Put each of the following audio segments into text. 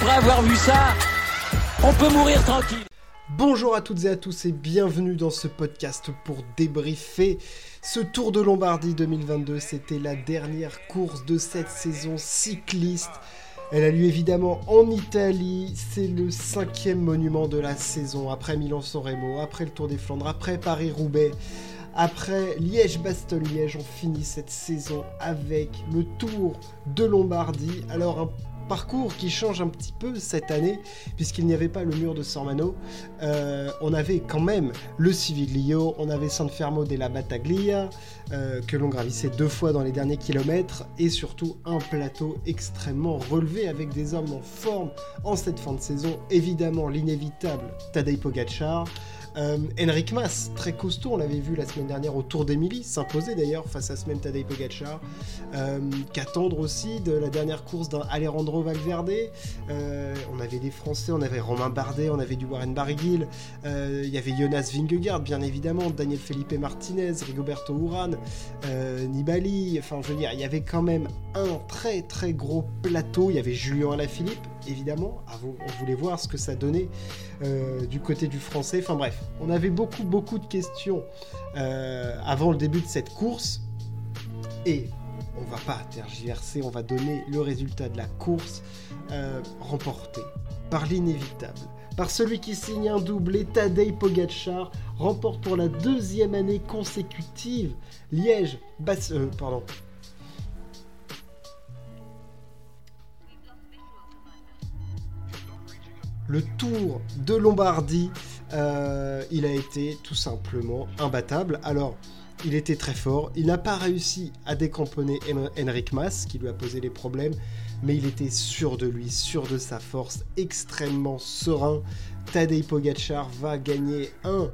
après avoir vu ça, on peut mourir tranquille. Bonjour à toutes et à tous et bienvenue dans ce podcast pour débriefer ce Tour de Lombardie 2022. C'était la dernière course de cette saison cycliste. Elle a lieu évidemment en Italie. C'est le cinquième monument de la saison. Après Milan-San Remo, après le Tour des Flandres, après Paris-Roubaix. Après Liège-Bastogne-Liège, on finit cette saison avec le Tour de Lombardie. Alors un parcours qui change un petit peu cette année, puisqu'il n'y avait pas le mur de Sormano. Euh, on avait quand même le Civiglio, on avait San Fermo della Battaglia, euh, que l'on gravissait deux fois dans les derniers kilomètres, et surtout un plateau extrêmement relevé avec des hommes en forme en cette fin de saison. Évidemment, l'inévitable Tadej Pogacar. Euh, Mas, très costaud, on l'avait vu la semaine dernière au Tour d'Emilie, s'imposer d'ailleurs face à ce même Tadej Pogacar. Euh, Qu'attendre aussi de la dernière course d'un Alejandro Valverde? Euh, on avait des Français, on avait Romain Bardet, on avait du Warren Barguil, euh, il y avait Jonas Vingegaard, bien évidemment, Daniel Felipe Martinez, Rigoberto Urán, Nibali. Enfin, je veux dire, il y avait quand même un très très gros plateau. Il y avait Julien Alaphilippe, évidemment. On voulait voir ce que ça donnait du côté du français. Enfin bref, on avait beaucoup, beaucoup de questions euh, avant le début de cette course. Et on va pas tergiverser, on va donner le résultat de la course euh, remporté par l'inévitable. Par celui qui signe un doublé, Tadej Pogacar remporte pour la deuxième année consécutive Liège, Basse, euh, pardon, le Tour de Lombardie euh, il a été tout simplement imbattable. Alors, il était très fort. Il n'a pas réussi à décamponner Henrik Mas, qui lui a posé des problèmes, mais il était sûr de lui, sûr de sa force, extrêmement serein. Tadej Pogacar va gagner un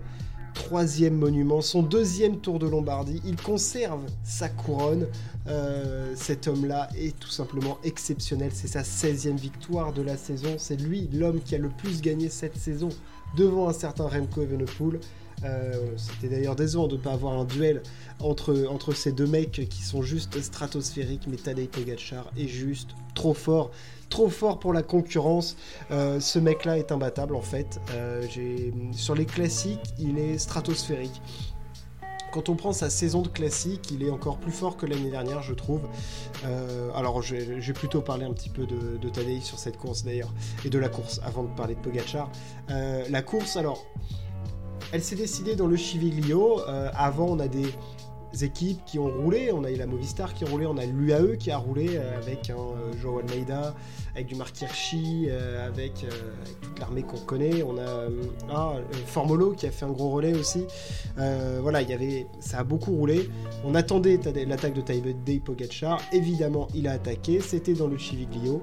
troisième monument, son deuxième Tour de Lombardie. Il conserve sa couronne. Euh, cet homme-là est tout simplement exceptionnel. C'est sa 16e victoire de la saison. C'est lui, l'homme qui a le plus gagné cette saison devant un certain Remco Evenepoel. Euh, C'était d'ailleurs décevant de ne pas avoir un duel entre, entre ces deux mecs qui sont juste stratosphériques, mais Tadej Pogacar est juste trop fort, trop fort pour la concurrence. Euh, ce mec-là est imbattable en fait. Euh, sur les classiques, il est stratosphérique. Quand on prend sa saison de classique, il est encore plus fort que l'année dernière, je trouve. Euh, alors, je, vais plutôt parler un petit peu de, de Tadei sur cette course d'ailleurs, et de la course, avant de parler de Pogachar. La course, alors, elle s'est décidée dans le Chiviglio. Euh, avant, on a des équipes qui ont roulé. On a eu la Movistar qui a roulé, on a l'UAE qui a roulé avec un Joao Almeida, avec du Marc Hirschi, avec, toute l'armée qu'on connaît. On a ah, Formolo qui a fait un gros relais aussi. voilà, il y avait, ça a beaucoup roulé. On attendait l'attaque de Tadej Pogacar. Évidemment, il a attaqué. C'était dans le Chiviglio.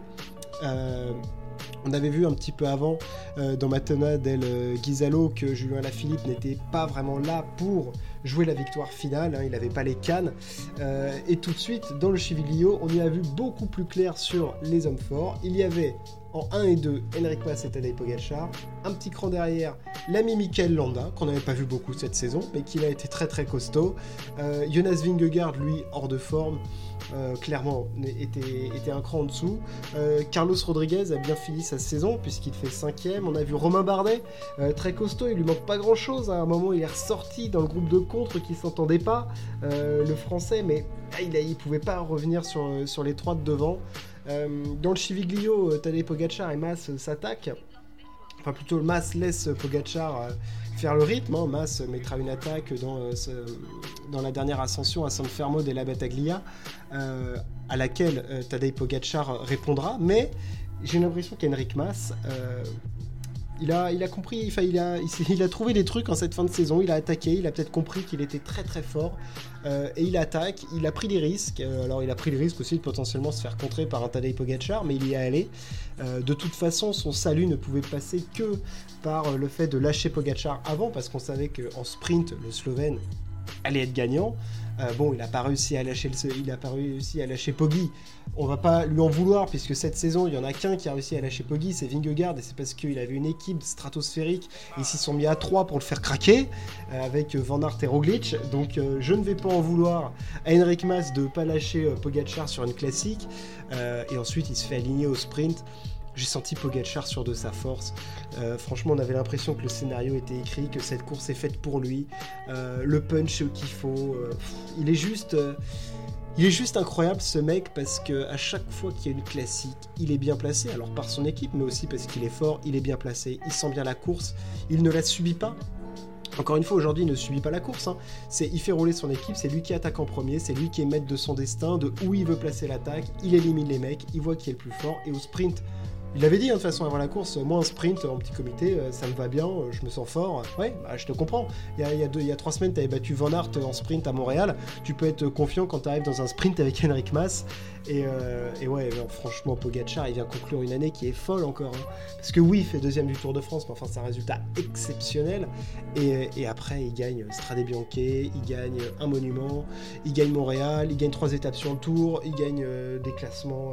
On avait vu un petit peu avant euh, dans Matana del Ghizalo que Julien Alaphilippe n'était pas vraiment là pour jouer la victoire finale, hein, il n'avait pas les cannes. Euh, et tout de suite, dans le Chiviglio, on y a vu beaucoup plus clair sur les hommes forts. Il y avait en 1 et 2 Enric Mas et Tadej Pogacar. Un petit cran derrière, l'ami Michael Landa, qu'on n'avait pas vu beaucoup cette saison, mais qui a été très très costaud. Euh, Jonas Vingegaard, lui, hors de forme. Euh, clairement était, était, un cran en dessous. Carlos Rodriguez a bien fini sa saison puisqu'il fait cinquième. On a vu Romain Bardet, très costaud, il lui manque pas grand chose. À un moment, il est ressorti dans le groupe de contre qui s'entendait pas, le français, mais il, ne pouvait pas revenir sur, sur les trois de devant. dans le Chiviglio, Tadej Pogacar et Mas s'attaquent. Enfin, plutôt, Mas laisse Pogacar faire le rythme. Hein. Mas mettra une attaque dans, euh, dans la dernière ascension à San Fermo de la Battaglia, euh, à laquelle euh, Tadej Pogacar répondra. Mais j'ai l'impression qu'Henrik Mas il a, compris, il a, trouvé des trucs en cette fin de saison. Il a attaqué, il a peut-être compris qu'il était très très fort. et il attaque, il a pris des risques. alors, il a pris le risque aussi de potentiellement se faire contrer par un Tadej Pogacar, mais il y est allé. de toute façon, son salut ne pouvait passer que par le fait de lâcher Pogachar avant, parce qu'on savait qu'en sprint, le Slovène allait être gagnant. Euh, bon, il n'a pas réussi à lâcher le, il a Poggi. On va pas lui en vouloir puisque cette saison, il y en a qu'un qui a réussi à lâcher Poggi, c'est Vingegaard et c'est parce qu'il avait une équipe stratosphérique ils s'y sont mis à trois pour le faire craquer euh, avec Van Aert et Roglic. Donc euh, je ne vais pas en vouloir à Henrik Mas de pas lâcher Pogachar sur une classique et ensuite il se fait aligner au sprint j'ai senti Pogachar sur de sa force. Euh, franchement, on avait l'impression que le scénario était écrit, que cette course est faite pour lui. Euh, le punch qu'il faut. Euh, il est juste. il est juste incroyable ce mec parce que à chaque fois qu'il y a une classique, il est bien placé. Alors par son équipe, mais aussi parce qu'il est fort, il est bien placé, il sent bien la course, il ne la subit pas. Encore une fois, aujourd'hui, il ne subit pas la course. Hein. C'est, il fait rouler son équipe, c'est lui qui attaque en premier, c'est lui qui est maître de son destin, de où il veut placer l'attaque. Il élimine les mecs, il voit qui est le plus fort. Et au sprint, il avait dit hein, de toute façon avant la course, moi un sprint en petit comité, euh, ça me va bien, euh, je me sens fort. Ouais, bah, je te comprends. Il y a, il y a, trois semaines, tu avais battu Van Aert en sprint à Montréal. Tu peux être confiant quand tu arrives dans un sprint avec Henrik Euh, et, ouais, franchement, Pogachar, il vient conclure une année qui est folle encore. Hein. Parce que oui, il fait deuxième du Tour de France, mais enfin, c'est un résultat exceptionnel. Et, après, il gagne Strade Bianche, il gagne un monument, il gagne Montréal, il gagne trois étapes sur le Tour, il gagne euh, des classements,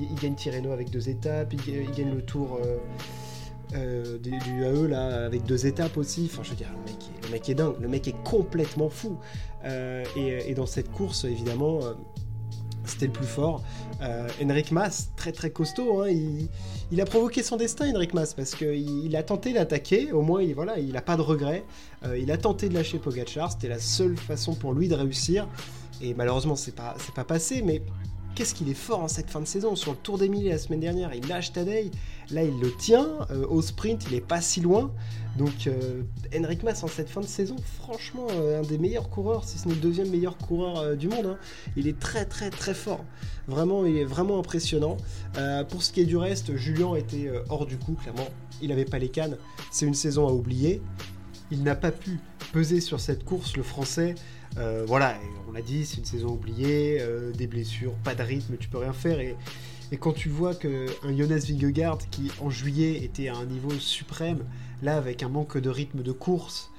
il, gagne Tirreno avec deux étapes, il, gagne le Tour. Euh, du, AE là avec deux étapes aussi. Enfin, je veux dire, le mec, est, dingue, le mec est complètement fou. et, dans cette course, évidemment, c'était le plus fort. Euh, Henrik Mas, très très costaud, hein, il, a provoqué son destin, Henrik Mas, parce qu'il il a tenté d'attaquer, au moins il, voilà, il n'a pas de regret. Euh, il a tenté de lâcher Pogachar, c'était la seule façon pour lui de réussir. Et malheureusement, c'est pas, pas passé, mais qu'est-ce qu'il est fort en cette fin de saison. Sur le Tour des Milliers la semaine dernière, il lâche Tadei. Là, il le tient. Euh, au sprint, il est pas si loin. Donc, euh, Henrik Mas en cette fin de saison, franchement, euh, un des meilleurs coureurs, si ce n'est le deuxième meilleur coureur du monde. Hein. Il est très, très, très fort. Vraiment, il est vraiment impressionnant. pour ce qui est du reste, Julien était hors du coup, clairement. Il n'avait pas les cannes. C'est une saison à oublier. Il n'a pas pu peser sur cette course, le français. Euh, voilà, on l'a dit, c'est une saison oubliée, euh, des blessures, pas de rythme, tu peux rien faire. Et, quand tu vois qu'un Jonas Vingegaard qui en juillet était à un niveau suprême, là avec un manque de rythme de course,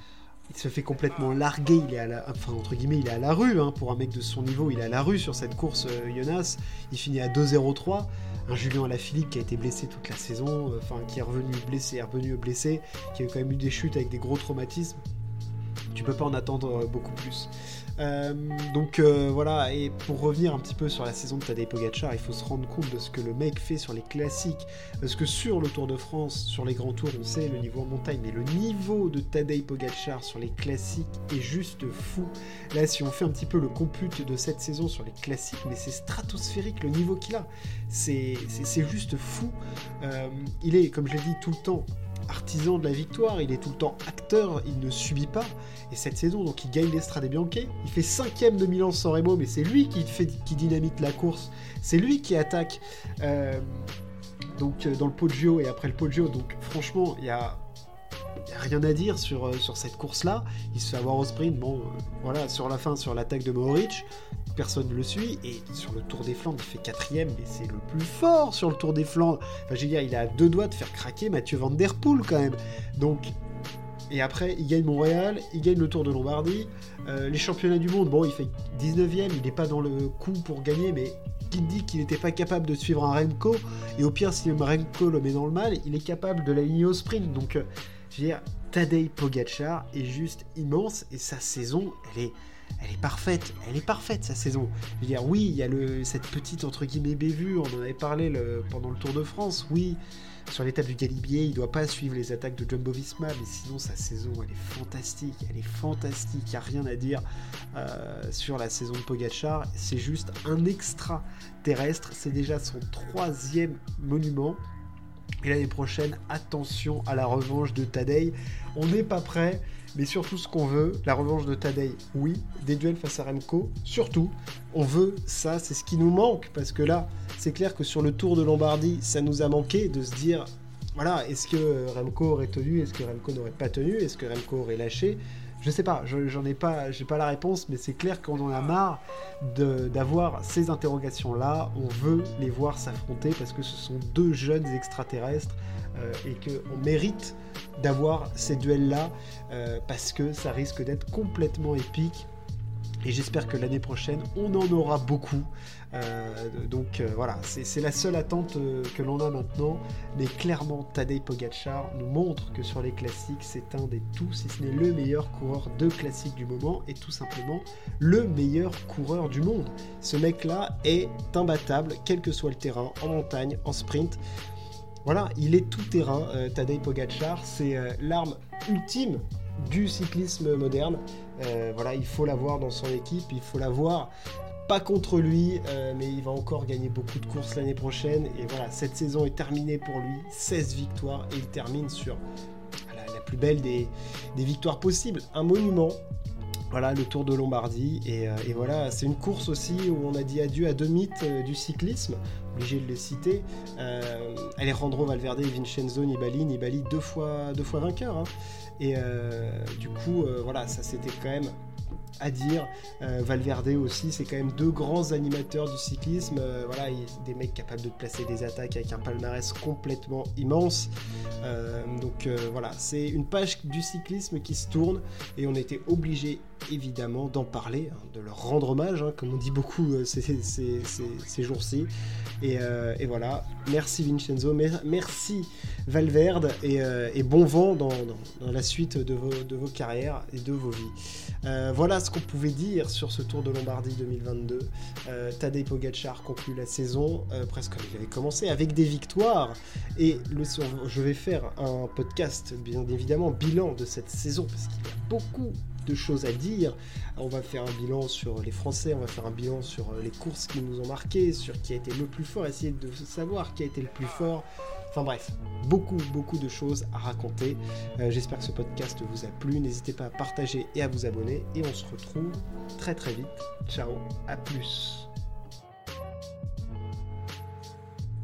il se fait complètement larguer, il est à la, entre guillemets, il est à la rue, hein, pour un mec de son niveau, il est à la rue sur cette course euh, Jonas, il finit à 2-0-3, un Julien Alaphilippe qui a été blessé toute la saison, enfin qui est revenu blessé, revenu blessé, qui a quand même eu des chutes avec des gros traumatismes, tu peux pas en attendre euh, beaucoup plus. Euh, donc euh, voilà, et pour revenir un petit peu sur la saison de Tadej Pogacar, il faut se rendre compte de ce que le mec fait sur les classiques. Parce que sur le Tour de France, sur les grands tours, on sait le niveau en montagne, mais le niveau de Tadej Pogacar sur les classiques est juste fou. Là, si on fait un petit peu le compute de cette saison sur les classiques, mais c'est stratosphérique le niveau qu'il a. C'est juste fou. il est, comme je l'ai dit, tout le temps artisan de la victoire, il est tout le temps acteur, il ne subit pas. Et cette saison, donc il gagne l'Estrade Bianche, il fait cinquième de Milan-San Remo, mais c'est lui qui dynamite la course, c'est lui qui attaque euh, donc, euh, dans le Poggio et après le Poggio. Donc franchement, il y a n'y a rien à dire sur, euh, sur cette course-là. Il se fait avoir au sprint. Bon, euh, voilà, sur la fin, sur l'attaque de Mohoric, personne ne le suit. Et sur le Tour des Flandres, il fait quatrième, mais c'est le plus fort sur le Tour des Flandres. Enfin, je veux dire, il a deux doigts de faire craquer Mathieu Van Der Poel quand même. Donc, et après, il gagne Montréal, il gagne le Tour de Lombardie. Euh, les championnats du monde, bon, il fait 19ème, il n'est pas dans le coup pour gagner, mais qui dit qu'il n'était pas capable de suivre un Remco Et au pire, si Remco le met dans le mal, il est capable de l'aligner au sprint. Donc, je veux Tadej Pogacar est juste immense et sa saison, elle est, elle est parfaite. Elle est parfaite, sa saison. Je veux oui, il y a le, cette petite, entre guillemets, bévue, on en avait parlé pendant le Tour de France. Oui, sur l'étape du Galibier, il ne doit pas suivre les attaques de Jumbo Visma, mais sinon, sa saison, elle est fantastique. Elle est fantastique. Il n'y a rien à dire euh, sur la saison de Pogacar. C'est juste un extra terrestre. C'est déjà son troisième monument. Et l'année prochaine, attention à la revanche de Tadei. On n'est pas prêt, mais surtout ce qu'on veut, la revanche de Tadei, oui, des duels face à Remco, surtout, on veut ça, c'est ce qui nous manque, parce que là, c'est clair que sur le Tour de Lombardie, ça nous a manqué de se dire, voilà, est-ce que Remco aurait tenu, est-ce que Remco n'aurait pas tenu, est-ce que Remco aurait lâché? Je sais pas, j'en ai pas, j'ai pas la réponse, mais c'est clair qu'on en a marre d'avoir ces interrogations-là. On veut les voir s'affronter parce que ce sont deux jeunes extraterrestres euh, et qu'on mérite d'avoir ces duels-là euh, parce que ça risque d'être complètement épique. Et j'espère que l'année prochaine, on en aura beaucoup. Euh, donc euh, voilà, c'est la seule attente euh, que l'on a maintenant. Mais clairement, Tadej Pogacar nous montre que sur les classiques, c'est un des tout, si ce n'est le meilleur coureur de classique du moment et tout simplement le meilleur coureur du monde. Ce mec-là est imbattable, quel que soit le terrain, en montagne, en sprint. voilà, il est tout terrain. Tadej Pogacar, c'est l'arme ultime du cyclisme moderne. voilà, il faut l'avoir dans son équipe, il faut l'avoir pas contre lui, mais il va encore gagner beaucoup de courses l'année prochaine. Et voilà, cette saison est terminée pour lui, 16 victoires, et il termine sur la, plus belle des, victoires possibles, un monument voilà, le Tour de Lombardie. Euh, et, voilà, c'est une course aussi où on a dit adieu à deux mythes euh, du cyclisme, obligé de les citer. Euh, Alejandro Valverde et Vincenzo Nibali. Nibali deux fois, deux fois vainqueur. Hein. Et du coup, voilà, ça c'était quand même à dire. Euh, Valverde aussi, c'est quand même deux grands animateurs du cyclisme. Euh, voilà, des mecs capables de placer des attaques avec un palmarès complètement immense. Euh, donc voilà, c'est une page du cyclisme qui se tourne et on était obligé évidemment d'en parler, hein, de leur rendre hommage, hein, comme on dit beaucoup ces, jours-ci. Et, voilà, merci Vincenzo, merci Valverde et, bon vent dans, la suite de vos, carrières et de vos vies. voilà ce qu'on pouvait dire sur ce Tour de Lombardie 2022. Euh, Tadej Pogacar conclut la saison euh, presque comme il avait commencé, avec des victoires. Et je vais faire un podcast, bien évidemment, bilan de cette saison, parce qu'il y a beaucoup de choses à dire. On va faire un bilan sur les Français, on va faire un bilan sur euh, les courses qui nous ont marqué, sur qui a été le plus fort, essayer de savoir qui a été le plus fort. Enfin bref, beaucoup, beaucoup de choses à raconter. Euh, j'espère que ce podcast vous a plu. N'hésitez pas à partager et à vous abonner. Et on se retrouve très très vite. Ciao, à plus.